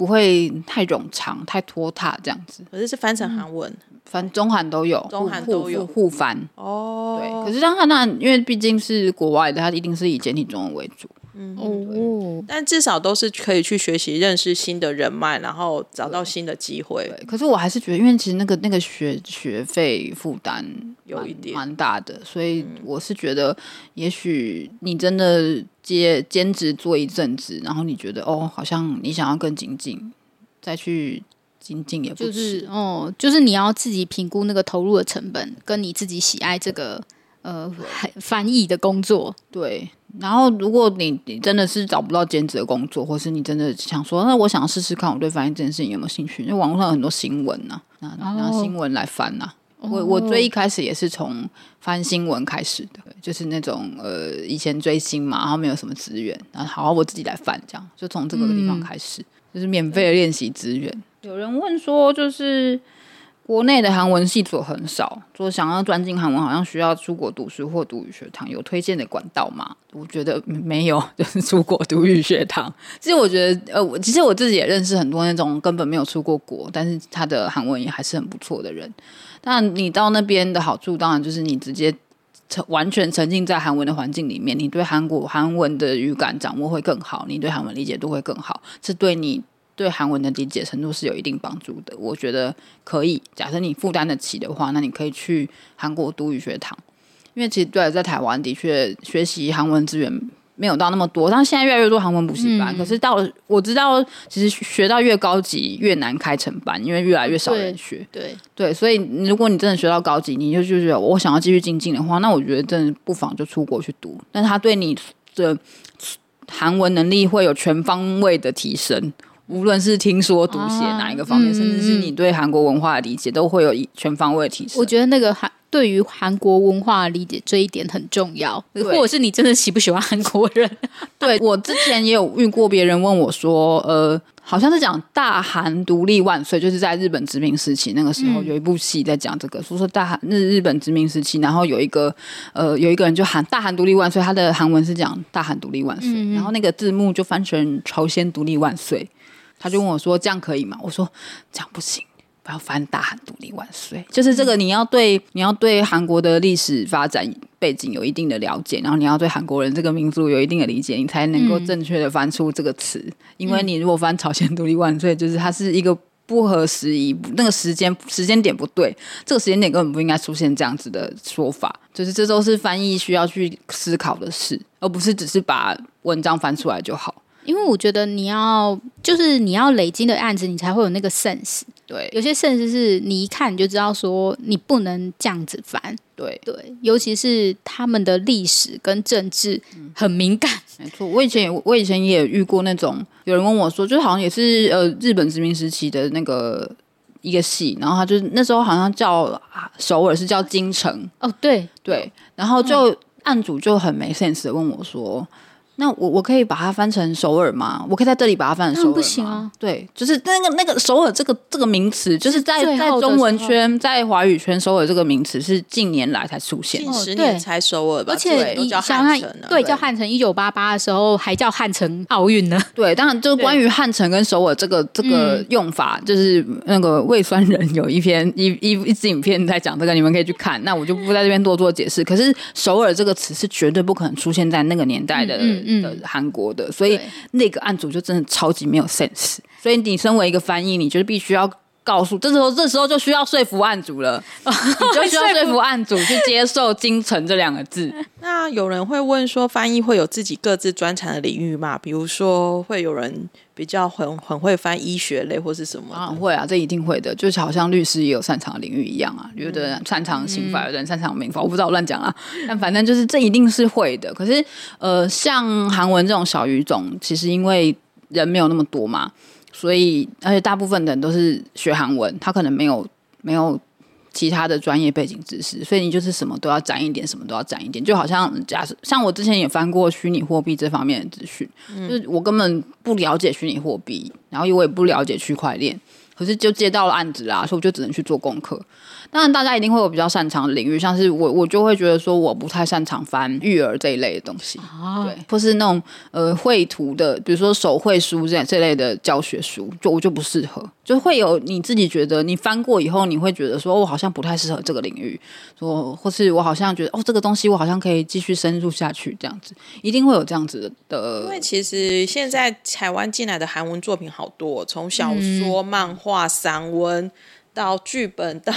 不会太冗长、太拖沓这样子？可是是翻成韩文。嗯翻中韩都有，中韩都有互翻哦。对，可是当然那因为毕竟是国外的，它一定是以简体中文为主。嗯哦，但至少都是可以去学习、认识新的人脉，然后找到新的机会。可是我还是觉得，因为其实那个那个学学费负担有一点蛮大的，所以我是觉得，也许你真的接兼职做一阵子，然后你觉得哦，好像你想要更精进，再去。精进也不就是哦，就是你要自己评估那个投入的成本，跟你自己喜爱这个呃翻译的工作。对，然后如果你你真的是找不到兼职的工作，或是你真的想说，那我想要试试看，我对翻译这件事情有没有兴趣？因为网络上有很多新闻呐、啊，拿拿新闻来翻呐、我我最一开始也是从翻新闻开始的，就是那种呃以前追星嘛，然后没有什么资源，然后好好我自己来翻，这样就从这个地方开始，嗯、就是免费的练习资源。有人问说，就是国内的韩文系所很少，说想要专精韩文，好像需要出国读书或读语学堂，有推荐的管道吗？我觉得没有，[LAUGHS] 就是出国读语学堂。其实我觉得，呃，我其实我自己也认识很多那种根本没有出过国，但是他的韩文也还是很不错的人。但你到那边的好处，当然就是你直接沉完全沉浸在韩文的环境里面，你对韩国韩文的语感掌握会更好，你对韩文理解度会更好，是对你。对韩文的理解程度是有一定帮助的，我觉得可以。假设你负担得起的话，那你可以去韩国读语学堂，因为其实对在台湾的确学习韩文资源没有到那么多，但现在越来越多韩文补习班。嗯、可是到了我知道，其实学到越高级越难开成班，因为越来越少人学。对对，对，所以如果你真的学到高级，你就就觉得我想要继续精进的话，那我觉得真的不妨就出国去读。但他对你的韩文能力会有全方位的提升，无论是听说读写哪一个方面，啊、甚至是你对韩国文化的理解，都会有全方位的提升。我觉得那个韩。对于韩国文化理解这一点很重要，或者是你真的喜不喜欢韩国人？[LAUGHS] 对，我之前也有遇过别人问我说，呃，好像是讲大韩独立万岁，就是在日本殖民时期那个时候有一部戏在讲这个，说、嗯、说大韩日日本殖民时期，然后有一个呃有一个人就喊大韩独立万岁，他的韩文是讲大韩独立万岁，然后那个字幕就翻成朝鲜独立万岁，他就问我说这样可以吗？我说这样不行。不要翻大韩独立万岁，就是这个你要对你要对韩国的历史发展背景有一定的了解，然后你要对韩国人这个民族有一定的理解，你才能够正确的翻出这个词。因为你如果翻朝鲜独立万岁，就是它是一个不合时宜，那个时间时间点不对，这个时间点根本不应该出现这样子的说法。就是这都是翻译需要去思考的事，而不是只是把文章翻出来就好。因为我觉得你要就是你要累积的案子，你才会有那个 sense。对，有些 sense 是你一看你就知道说你不能这样子翻。对对，尤其是他们的历史跟政治很敏感。嗯、没错，我以前也我以前也遇过那种有人问我说，就好像也是呃日本殖民时期的那个一个戏，然后他就那时候好像叫首尔是叫京城。哦，对对，然后就案主就很没 sense 的问我说。那我我可以把它翻成首尔吗？我可以在这里把它翻成首尔吗？不行啊。对，就是那个那个首尔这个这个名词，就是在在中文圈、在华语圈，首尔这个名词是近年来才出现，近十年才首尔吧。而且你想想，对，叫汉城。一九八八的时候还叫汉城奥运呢。对，当然就关于汉城跟首尔这个这个用法，就是那个胃酸人有一篇一一一支影片在讲这个，你们可以去看。那我就不在这边多做解释。可是首尔这个词是绝对不可能出现在那个年代的。的韩国的，所以那个案组就真的超级没有 sense。所以你身为一个翻译，你就是必须要告诉，这时候这时候就需要说服案主了，[LAUGHS] 你就需要说服案主去接受“精诚”这两个字。[LAUGHS] 那有人会问说，翻译会有自己各自专长的领域吗？比如说，会有人比较很很会翻医学类或是什么？啊，会啊，这一定会的。就是好像律师也有擅长的领域一样啊，有的人擅长刑法，有的人擅长民法，我不知道，我乱讲啊。但反正就是这一定是会的。可是呃，像韩文这种小语种，其实因为人没有那么多嘛，所以而且大部分的人都是学韩文，他可能没有没有。其他的专业背景知识，所以你就是什么都要沾一点，什么都要沾一点。就好像假设，像我之前也翻过虚拟货币这方面的资讯，嗯、就是我根本不了解虚拟货币，然后我也不了解区块链，可是就接到了案子啦，所以我就只能去做功课。当然，大家一定会有比较擅长的领域，像是我，我就会觉得说，我不太擅长翻育儿这一类的东西，啊、对，或是那种呃绘图的，比如说手绘书这样这类的教学书，就我就不适合，就会有你自己觉得你翻过以后，你会觉得说，我好像不太适合这个领域，说或是我好像觉得哦，这个东西我好像可以继续深入下去，这样子。一定会有这样子的。因为其实现在台湾进来的韩文作品好多，从小说、漫画、化散文。到剧本到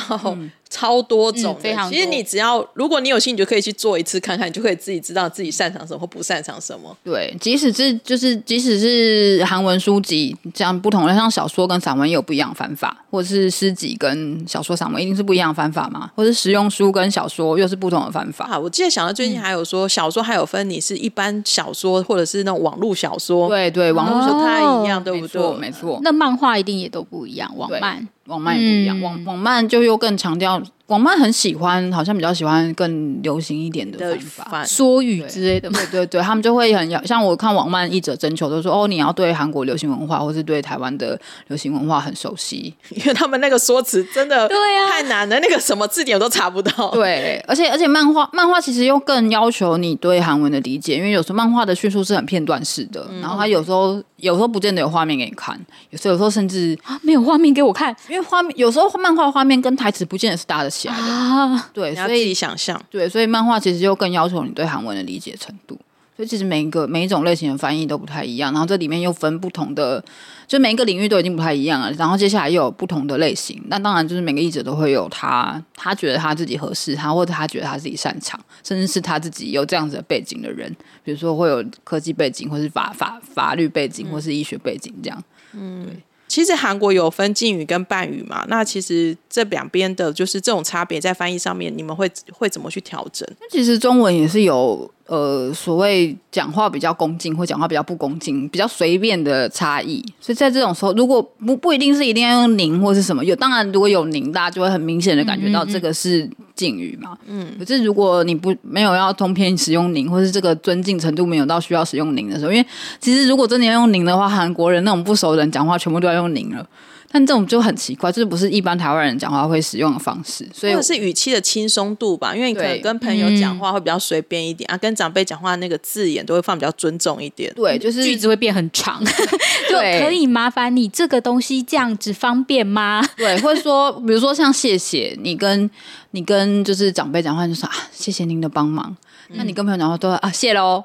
超多种，嗯嗯、非常。其实你只要如果你有兴趣，就可以去做一次看看，你就可以自己知道自己擅长什么或不擅长什么。对，即使是就是即使是韩文书籍这样不同的，像小说跟散文也有不一样的翻法，或者是诗集跟小说散文一定是不一样的翻法嘛？或者是实用书跟小说又是不同的翻法？啊，我记得想到最近还有说、嗯、小说还有分你是一般小说或者是那种网络小说，对对，网络小说不太一样，对不对？没错，那漫画一定也都不一样，网漫。网漫也不一样，网网漫就又更强调。网漫很喜欢，好像比较喜欢更流行一点的方法、说语之类的。对对对，他们就会很像我看网漫译者征求，都说哦，你要对韩国流行文化或是对台湾的流行文化很熟悉，[LAUGHS] 因为他们那个说辞真的对呀太难了，那个什么字典我都查不到。对，而且而且漫画漫画其实又更要求你对韩文的理解，因为有时候漫画的叙述是很片段式的，然后他有时候有时候不见得有画面给你看，有时候有时候甚至啊没有画面给我看，因为画面有时候漫画画面跟台词不见得是搭得起来的。啊，对，所以想象，对，所以漫画其实就更要求你对韩文的理解程度。所以其实每一个每一种类型的翻译都不太一样，然后这里面又分不同的，就每一个领域都已经不太一样了。然后接下来又有不同的类型，那当然就是每个译者都会有他他觉得他自己合适，他或者他觉得他自己擅长，甚至是他自己有这样子的背景的人，比如说会有科技背景，或是法法法律背景，或是医学背景这样。嗯，对。其实韩国有分敬语跟半语嘛，那其实这两边的就是这种差别在翻译上面，你们会会怎么去调整？其实中文也是有。呃，所谓讲话比较恭敬或讲话比较不恭敬，比较随便的差异。所以在这种时候，如果不不一定是一定要用您或是什么，有当然如果有您，大家就会很明显的感觉到这个是敬语嘛。嗯，可是如果你不没有要通篇使用您，或是这个尊敬程度没有到需要使用您的时候，因为其实如果真的要用您的话，韩国人那种不熟的人讲话全部都要用您了。但这种就很奇怪，这不是一般台湾人讲话会使用的方式，所以或者是语气的轻松度吧。因为你可能跟朋友讲话会比较随便一点、嗯、啊，跟长辈讲话那个字眼都会放比较尊重一点。对，就是句子会变很长，[LAUGHS] 就可以麻烦你这个东西这样子方便吗？对，或者说，比如说像谢谢你跟你跟就是长辈讲话就说啊，谢谢您的帮忙。那你跟朋友讲话都啊谢喽，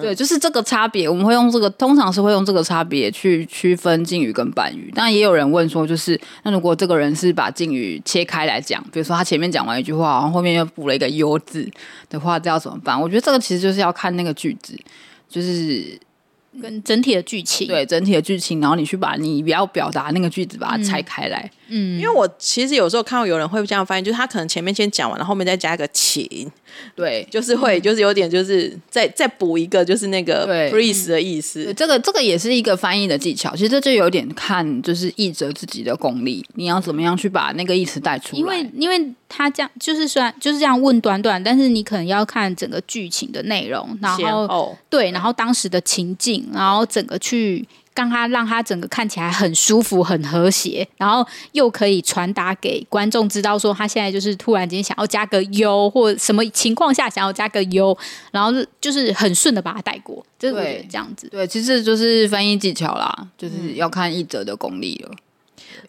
对，就是这个差别，我们会用这个，通常是会用这个差别去区分敬语跟半语。当然也有人问说，就是那如果这个人是把敬语切开来讲，比如说他前面讲完一句话，然后后面又补了一个优字的话，这要怎么办？我觉得这个其实就是要看那个句子，就是。跟整体的剧情，对整体的剧情，然后你去把你要表达那个句子把它拆开来。嗯，因为我其实有时候看到有人会这样翻译，就是他可能前面先讲完，然后后面再加一个请，对，就是会，就是有点就是再再补一个，就是那个 freeze 的意思。这个这个也是一个翻译的技巧，其实这就有点看就是译者自己的功力，你要怎么样去把那个意思带出来。因为因为他这样就是虽然就是这样问短短，但是你可能要看整个剧情的内容，然后后对，然后当时的情境。然后整个去让他让他整个看起来很舒服、很和谐，然后又可以传达给观众知道说他现在就是突然间想要加个优，或什么情况下想要加个优，然后就是很顺的把它带过，就是这样子。对，其实就是翻译技巧啦，就是要看译者的功力了。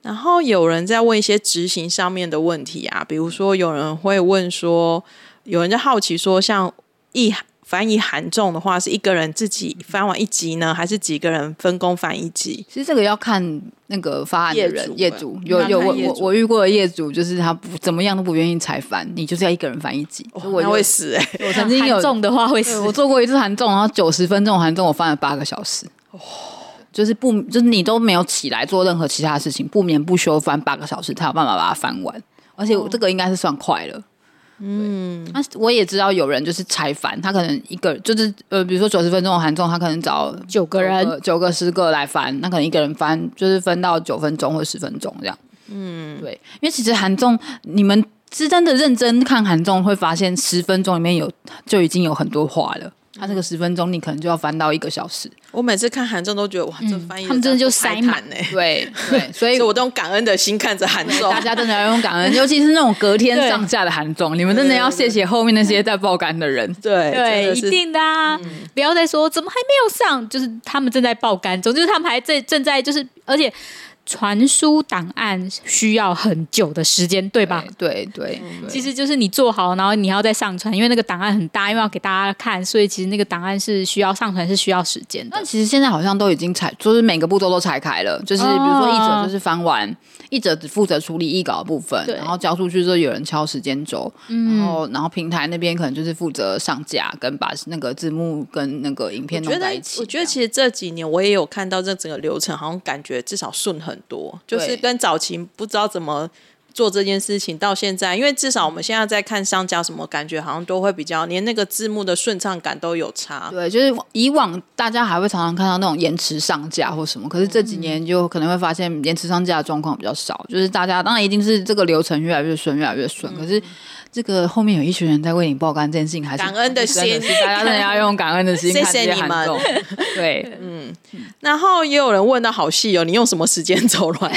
然后有人在问一些执行上面的问题啊，比如说有人会问说，有人就好奇说，像译。翻译韩重的话，是一个人自己翻完一集呢，还是几个人分工翻一集？其实这个要看那个发案的人，业主，有有我我我遇过的业主，就是他不怎么样都不愿意拆翻，你就是要一个人翻一集，哦、我会死哎、欸！[LAUGHS] 我曾经有重的话会死，我做过一次韩重，然后九十分钟韩重我翻了八个小时，哦，就是不就是你都没有起来做任何其他事情，不眠不休翻八个小时，才有办法把它翻完，而且这个应该是算快了。嗯，那我也知道有人就是拆翻，他可能一个就是呃，比如说九十分钟的韩综，他可能找九个人、九个、十个来翻，那可能一个人翻就是分到九分钟或十分钟这样。嗯，对，因为其实韩综你们是真的认真看韩综，会发现十分钟里面有就已经有很多话了。他这个十分钟，你可能就要翻到一个小时。我每次看韩综都觉得哇，这翻译、嗯、他们真的就塞满呢。对对，[LAUGHS] 所以我都用感恩的心看着韩综。大家真的要用感恩，尤其是那种隔天上架的韩综，你们真的要谢谢后面那些在爆肝的人。对对，一定的啊！嗯、不要再说怎么还没有上，就是他们正在爆肝中，就是他们还在正在就是，而且。传输档案需要很久的时间，对吧？对对，其实就是你做好，然后你要再上传，因为那个档案很大，因为要给大家看，所以其实那个档案是需要上传，是需要时间的。但其实现在好像都已经拆，就是每个步骤都拆开了，就是比如说译者就是翻完，译者只负责处理译稿的部分，然后交出去之后有人敲时间轴，然后然后平台那边可能就是负责上架跟把那个字幕跟那个影片弄在一起。我觉得其实这几年我也有看到这整个流程，好像感觉至少顺很多，就是跟早期不知道怎么做这件事情到现在，因为至少我们现在在看商家什么，感觉好像都会比较连那个字幕的顺畅感都有差。对，就是以往大家还会常常看到那种延迟上架或什么，可是这几年就可能会发现延迟上架的状况比较少，就是大家当然一定是这个流程越来越顺，越来越顺，可是。这个后面有一群人在为你爆肝，这件事情还是感恩的心，大家真的要用感恩的心。谢谢你们。对，嗯。然后也有人问到好细哦，你用什么时间走软？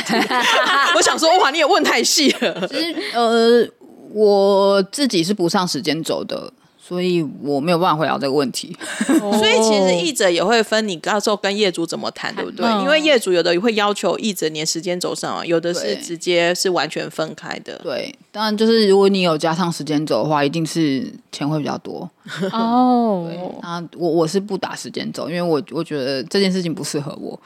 [LAUGHS] 我想说，哇，你也问太细了。其实，呃，我自己是不上时间走的，所以我没有办法回答这个问题。所以其实译者也会分，你到时候跟业主怎么谈，对不对？因为业主有的会要求译者连时间轴上，有的是直接是完全分开的。对。当然就是如果你有加上时间轴的话，一定是钱会比较多。[LAUGHS] 哦，啊，我我是不打时间轴，因为我我觉得这件事情不适合我。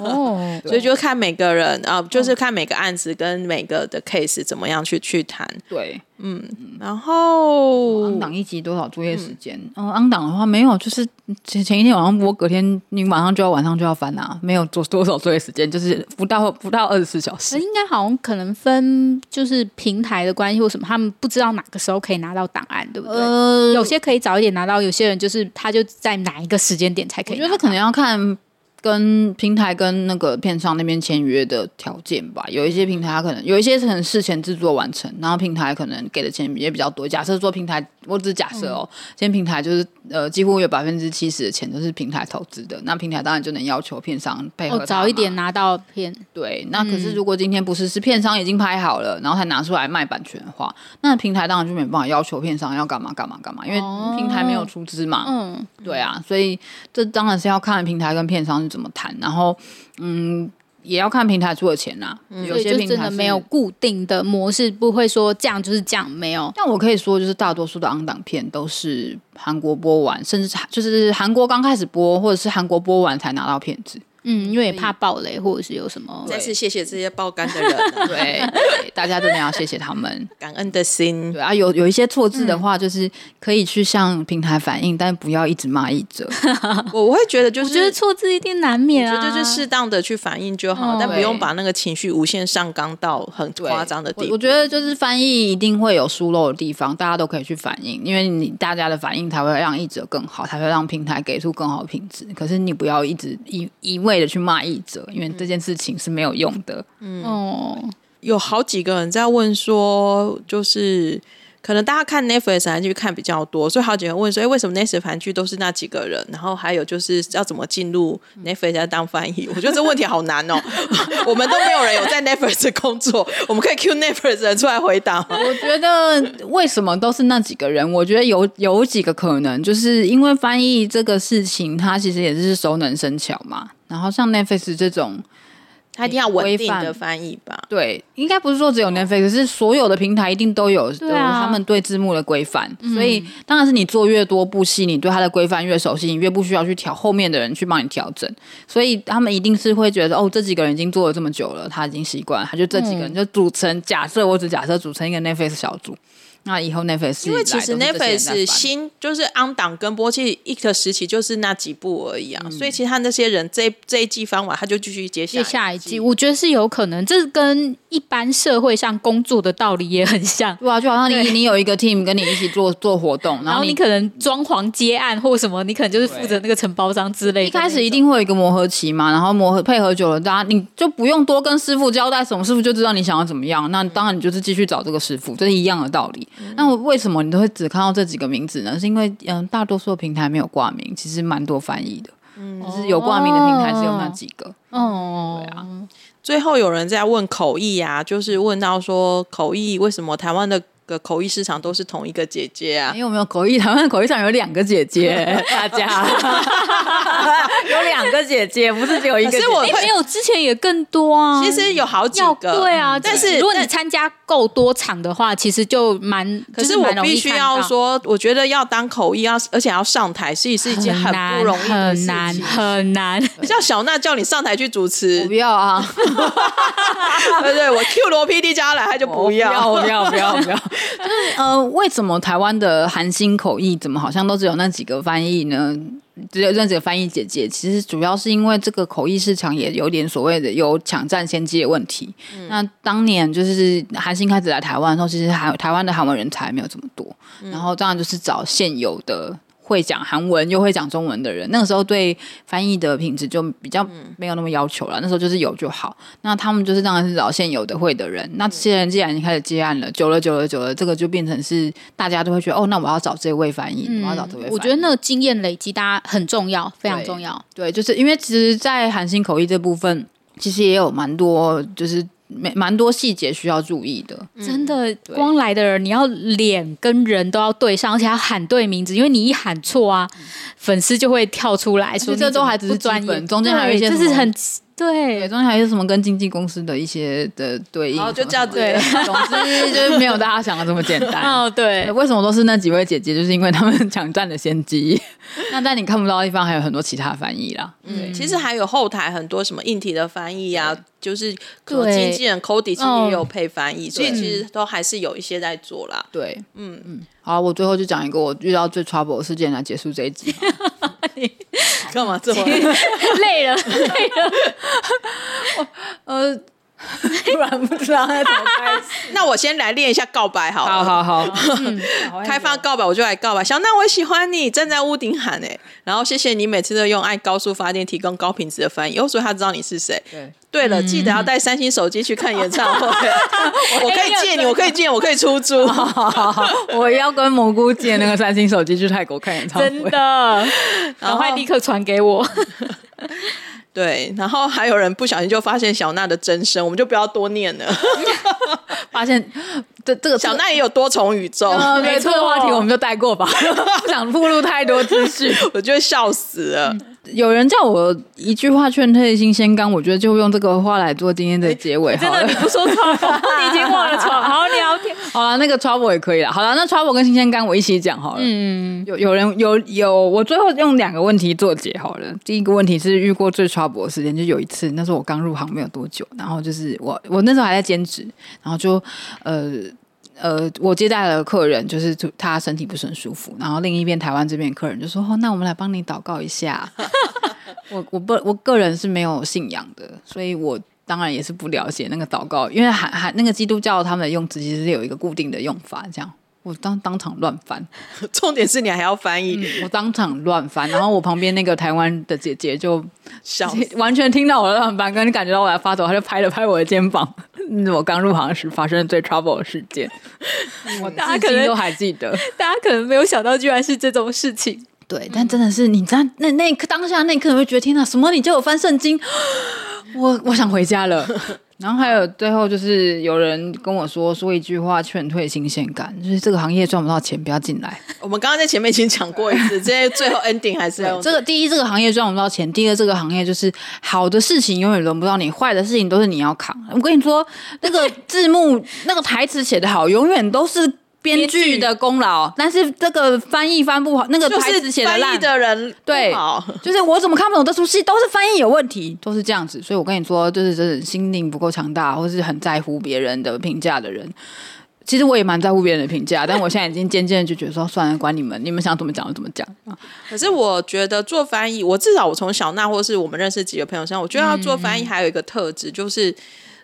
哦，[LAUGHS] 所以就看每个人啊、呃，就是看每个案子跟每个的 case 怎么样去去谈。对，嗯，然后昂档一集多少作业时间？嗯，昂档的话没有，就是前前一天晚上播，隔天你晚上就要晚上就要翻啊，没有做多少作业时间，就是不到不到二十四小时。应该好像可能分就是平台的关系或什么，他们不知道哪个时候可以拿到档案，对不对？呃，有些可以早一点拿到，有些人就是他就在哪一个时间点才可以。我觉得可能要看。跟平台跟那个片商那边签约的条件吧，有一些平台它可能有一些是可能事前制作完成，然后平台可能给的钱也比较多。假设说平台，我只是假设哦，今天平台就是呃几乎有百分之七十的钱都是平台投资的，那平台当然就能要求片商配合、哦、早一点拿到片。对，那可是如果今天不是是片商已经拍好了，然后才拿出来卖版权的话，那平台当然就没办法要求片商要干嘛干嘛干嘛，因为平台没有出资嘛。嗯，对啊，所以这当然是要看平台跟片商。怎么谈？然后，嗯，也要看平台出的钱呐。嗯、有些平台真的没有固定的模式，不会说这样就是这样，没有。但我可以说，就是大多数的 on 档片都是韩国播完，甚至就是韩国刚开始播，或者是韩国播完才拿到片子。嗯，因为也怕爆雷，或者是有什么。再次谢谢这些爆肝的人，[LAUGHS] 对，对，大家真的要谢谢他们，[LAUGHS] 感恩的心。对啊，有有一些错字的话，就是可以去向平台反映，嗯、但不要一直骂译者。我 [LAUGHS] 我会觉得，就是我觉得错字一定难免啊，就是适当的去反映就好，嗯、但不用把那个情绪无限上纲到很夸张的地方。我觉得就是翻译一定会有疏漏的地方，大家都可以去反映，因为你大家的反应才会让译者更好，才会让平台给出更好的品质。可是你不要一直一一味的去骂译者。因为这件事情是没有用的。嗯，哦，有好几个人在问说，就是可能大家看 Netflix 韩剧看比较多，所以好几个人问说，哎，为什么 Netflix 韩剧都是那几个人？然后还有就是要怎么进入 Netflix 当翻译？[LAUGHS] 我觉得这问题好难哦。[LAUGHS] 我们都没有人有在 Netflix 工作，我们可以 Q Netflix 人出来回答吗。我觉得为什么都是那几个人？我觉得有有几个可能，就是因为翻译这个事情，它其实也是熟能生巧嘛。然后像 Netflix 这种，它一定要稳定的翻译吧？对，应该不是说只有 Netflix，是所有的平台一定都有，都有他们对字幕的规范。嗯、所以当然是你做越多部戏，你对它的规范越熟悉，你越不需要去调后面的人去帮你调整。所以他们一定是会觉得，哦，这几个人已经做了这么久了，他已经习惯了，他就这几个人就组成。嗯、假设我只假设组成一个 Netflix 小组。那以后 Netflix 因为其实 Netflix 新就是 on 档跟播期一个时期就是那几部而已啊，嗯、所以其他那些人这这一季翻完，他就继续接下接下一季。我觉得是有可能，这跟一般社会上工作的道理也很像，对啊，就好像你你有一个 team 跟你一起做做活动，然后你可能装潢接案或什么，你可能就是负责那个承包商之类的。一开始一定会有一个磨合期嘛，然后磨合配合久了，大家你就不用多跟师傅交代什么，师傅就知道你想要怎么样。那当然你就是继续找这个师傅，这是一样的道理。嗯、那我为什么？你都会只看到这几个名字呢？是因为嗯，大多数的平台没有挂名，其实蛮多翻译的，嗯，就是有挂名的平台只有那几个。哦，对啊。最后有人在问口译啊，就是问到说口译为什么台湾的。个口译市场都是同一个姐姐啊？你有没有口译？台湾的口译上有两个姐姐，[LAUGHS] 大家个姐姐，不是只有一个姐姐。可是我没有，之前也更多啊。其实有好几个，对啊。但是如果你参加够多场的话，其实就蛮。可是我必须要说，我觉得要当口译，要而且要上台，是是一件很不容易的事情，很难很难。叫小娜叫你上台去主持，不要啊！[LAUGHS] 对对，我 Q 罗 PD 加来，他就不要，不要，不要，不要。[LAUGHS] 就是呃，为什么台湾的韩星口译怎么好像都只有那几个翻译呢？只有那几个翻译姐姐，其实主要是因为这个口译市场也有点所谓的有抢占先机的问题。嗯、那当年就是韩星开始来台湾的时候，其实还台湾的韩文人才没有这么多，嗯、然后当然就是找现有的。会讲韩文又会讲中文的人，那个时候对翻译的品质就比较没有那么要求了。嗯、那时候就是有就好。那他们就是当然是找现有的会的人。那这些人既然已经开始接案了，久了久了久了，这个就变成是大家都会觉得哦，那我要找这位翻译，嗯、我要找这位翻译。我觉得那个经验累积，大家很重要，非常重要。对，对，就是因为其实，在韩星口译这部分，其实也有蛮多就是。蛮蛮多细节需要注意的，真的，光来的人你要脸跟人都要对上，而且要喊对名字，因为你一喊错啊，粉丝就会跳出来，所以这都还只是专业，中间还有一些，这是很对，对，中间还有什么跟经纪公司的一些的对应，然后就这样子。对，总之就是没有大家想的这么简单。[LAUGHS] 哦，对，为什么都是那几位姐姐？就是因为他们抢占了先机。[LAUGHS] 那在你看不到的地方，还有很多其他翻译啦。嗯，其实还有后台很多什么硬体的翻译啊，就是可能经纪人 Cody 其实也有配翻译，所以其实都还是有一些在做啦。对，嗯嗯。好，我最后就讲一个我遇到最 trouble 的事件来结束这一集。[LAUGHS] 你干嘛这么累了？累了。[LAUGHS] 呃，[LAUGHS] 突然不知道该怎么开始。[LAUGHS] 那我先来练一下告白好了。好好好，[LAUGHS] 嗯、开放告白我就来告白。小娜，我喜欢你，站在屋顶喊哎，然后谢谢你每次都用爱高速发电提供高品质的翻译，哦，所以他知道你是谁。对，对了，记得要带三星手机去看演唱会。我可以借你，我可以借，我可以出租。好好好，我要跟蘑菇借那个三星手机去泰国看演唱会。真的，赶快立刻传给我。对，然后还有人不小心就发现小娜的真身，我们就不要多念了。[LAUGHS] 发现这这个小奈也有多重宇宙，嗯、没错，这个话题我们就带过吧，不想暴露太多资讯，[LAUGHS] 我就会笑死了。嗯有人叫我一句话劝退新鲜肝，我觉得就用这个话来做今天的结尾。真的，你不说 trouble，你已经忘了 trouble。好聊天，好了，那个 trouble 也可以了。好了，那 trouble 跟新鲜肝我一起讲好了。嗯，有有人有有，我最后用两个问题做结好了。第一个问题是遇过最 trouble 的时间，就有一次，那时候我刚入行没有多久，然后就是我我那时候还在兼职，然后就呃。呃，我接待了客人，就是他身体不是很舒服，然后另一边台湾这边客人就说：“哦，那我们来帮你祷告一下。[LAUGHS] ”我我不我个人是没有信仰的，所以我当然也是不了解那个祷告，因为还还那个基督教他们的用词其实是有一个固定的用法，这样我当当场乱翻，[LAUGHS] 重点是你还要翻译，嗯、我当场乱翻，然后我旁边那个台湾的姐姐就笑 [LAUGHS] 完全听到我的乱翻，跟感觉到我在发抖，她就拍了拍我的肩膀。[LAUGHS] 我刚入行时发生的最 trouble 的事件，我大家可能都还记得，大家可能没有想到居然是这种事情。对，但真的是你知道，那那一刻当下那一刻，你会觉得天哪，什么你叫我翻圣经，[GASPS] 我我想回家了。然后还有最后就是有人跟我说说一句话劝退新鲜感，就是这个行业赚不到钱，不要进来。[LAUGHS] 我们刚刚在前面已经讲过一次，这些最后 ending 还是要这个第一，这个行业赚不到钱；第二，这个行业就是好的事情永远轮不到你，坏的事情都是你要扛。我跟你说，那个字幕、那个台词写得好，永远都是。编剧的功劳，但是这个翻译翻不好，那个台词写的烂，翻译的人对，就是我怎么看不懂这出戏，都是翻译有问题，都是这样子。所以我跟你说，就是这种心灵不够强大，或是很在乎别人的评价的人，其实我也蛮在乎别人的评价，但我现在已经渐渐就觉得说，算了，管你们，你们想怎么讲就怎么讲。可是我觉得做翻译，我至少我从小娜或是我们认识几个朋友身上，我觉得要做翻译还有一个特质就是。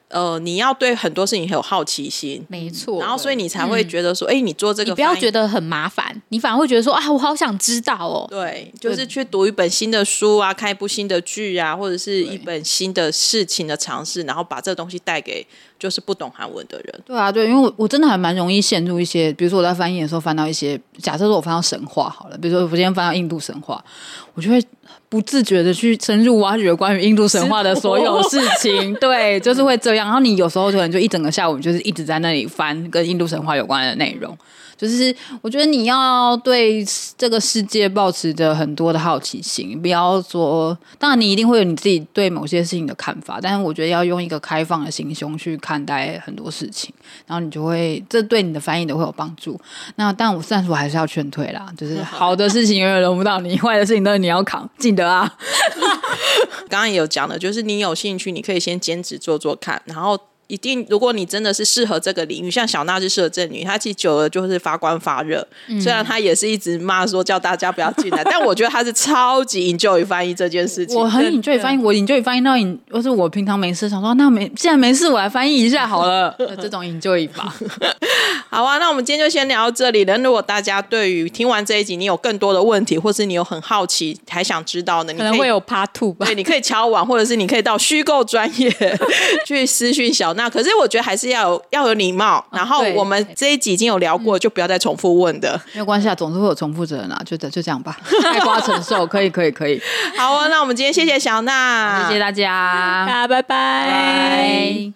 呃，你要对很多事情很有好奇心，没错，然后所以你才会觉得说，哎、嗯欸，你做这个，你不要觉得很麻烦，你反而会觉得说，啊，我好想知道哦。对，就是去读一本新的书啊，看一部新的剧啊，或者是一本新的事情的尝试，然后把这个东西带给就是不懂韩文的人。对啊，对，因为我我真的还蛮容易陷入一些，比如说我在翻译的时候翻到一些，假设说我翻到神话好了，比如说我今天翻到印度神话，我就会。不自觉的去深入挖掘关于印度神话的所有事情，[LAUGHS] 对，就是会这样。然后你有时候可能就一整个下午就是一直在那里翻跟印度神话有关的内容。就是我觉得你要对这个世界保持着很多的好奇心，不要说，当然你一定会有你自己对某些事情的看法，但是我觉得要用一个开放的心胸去看待很多事情，然后你就会，这对你的翻译都会有帮助。那但我暂时我还是要劝退啦，就是 [LAUGHS] 好的事情永远轮不到你，坏的事情都是你要扛，记得啊。[LAUGHS] 刚刚也有讲的，就是你有兴趣，你可以先兼职做做看，然后。一定，如果你真的是适合这个领域，像小娜是适合这个领域，她其实久了就是发光发热。嗯、虽然她也是一直骂说叫大家不要进来，[LAUGHS] 但我觉得她是超级 enjoy 翻译这件事情。我很 enjoy 翻译，我 enjoy 翻译到，你，或是我平常没事想说，那没既然没事，我来翻译一下好了。[LAUGHS] 这种 enjoy 吧。[LAUGHS] 好啊，那我们今天就先聊到这里。那如果大家对于听完这一集，你有更多的问题，或是你有很好奇还想知道的，你可，可能会有 part two 吧。对，你可以敲碗，或者是你可以到虚构专业去私讯小。那可是我觉得还是要有要有礼貌，然后我们这一集已经有聊过，就不要再重复问的。没有关系啊，总是会有重复的人啊，就就这样吧，[LAUGHS] 爱瓜承受，[LAUGHS] 可以可以可以。好啊，那我们今天谢谢小娜，谢谢大家，大家拜拜。拜拜。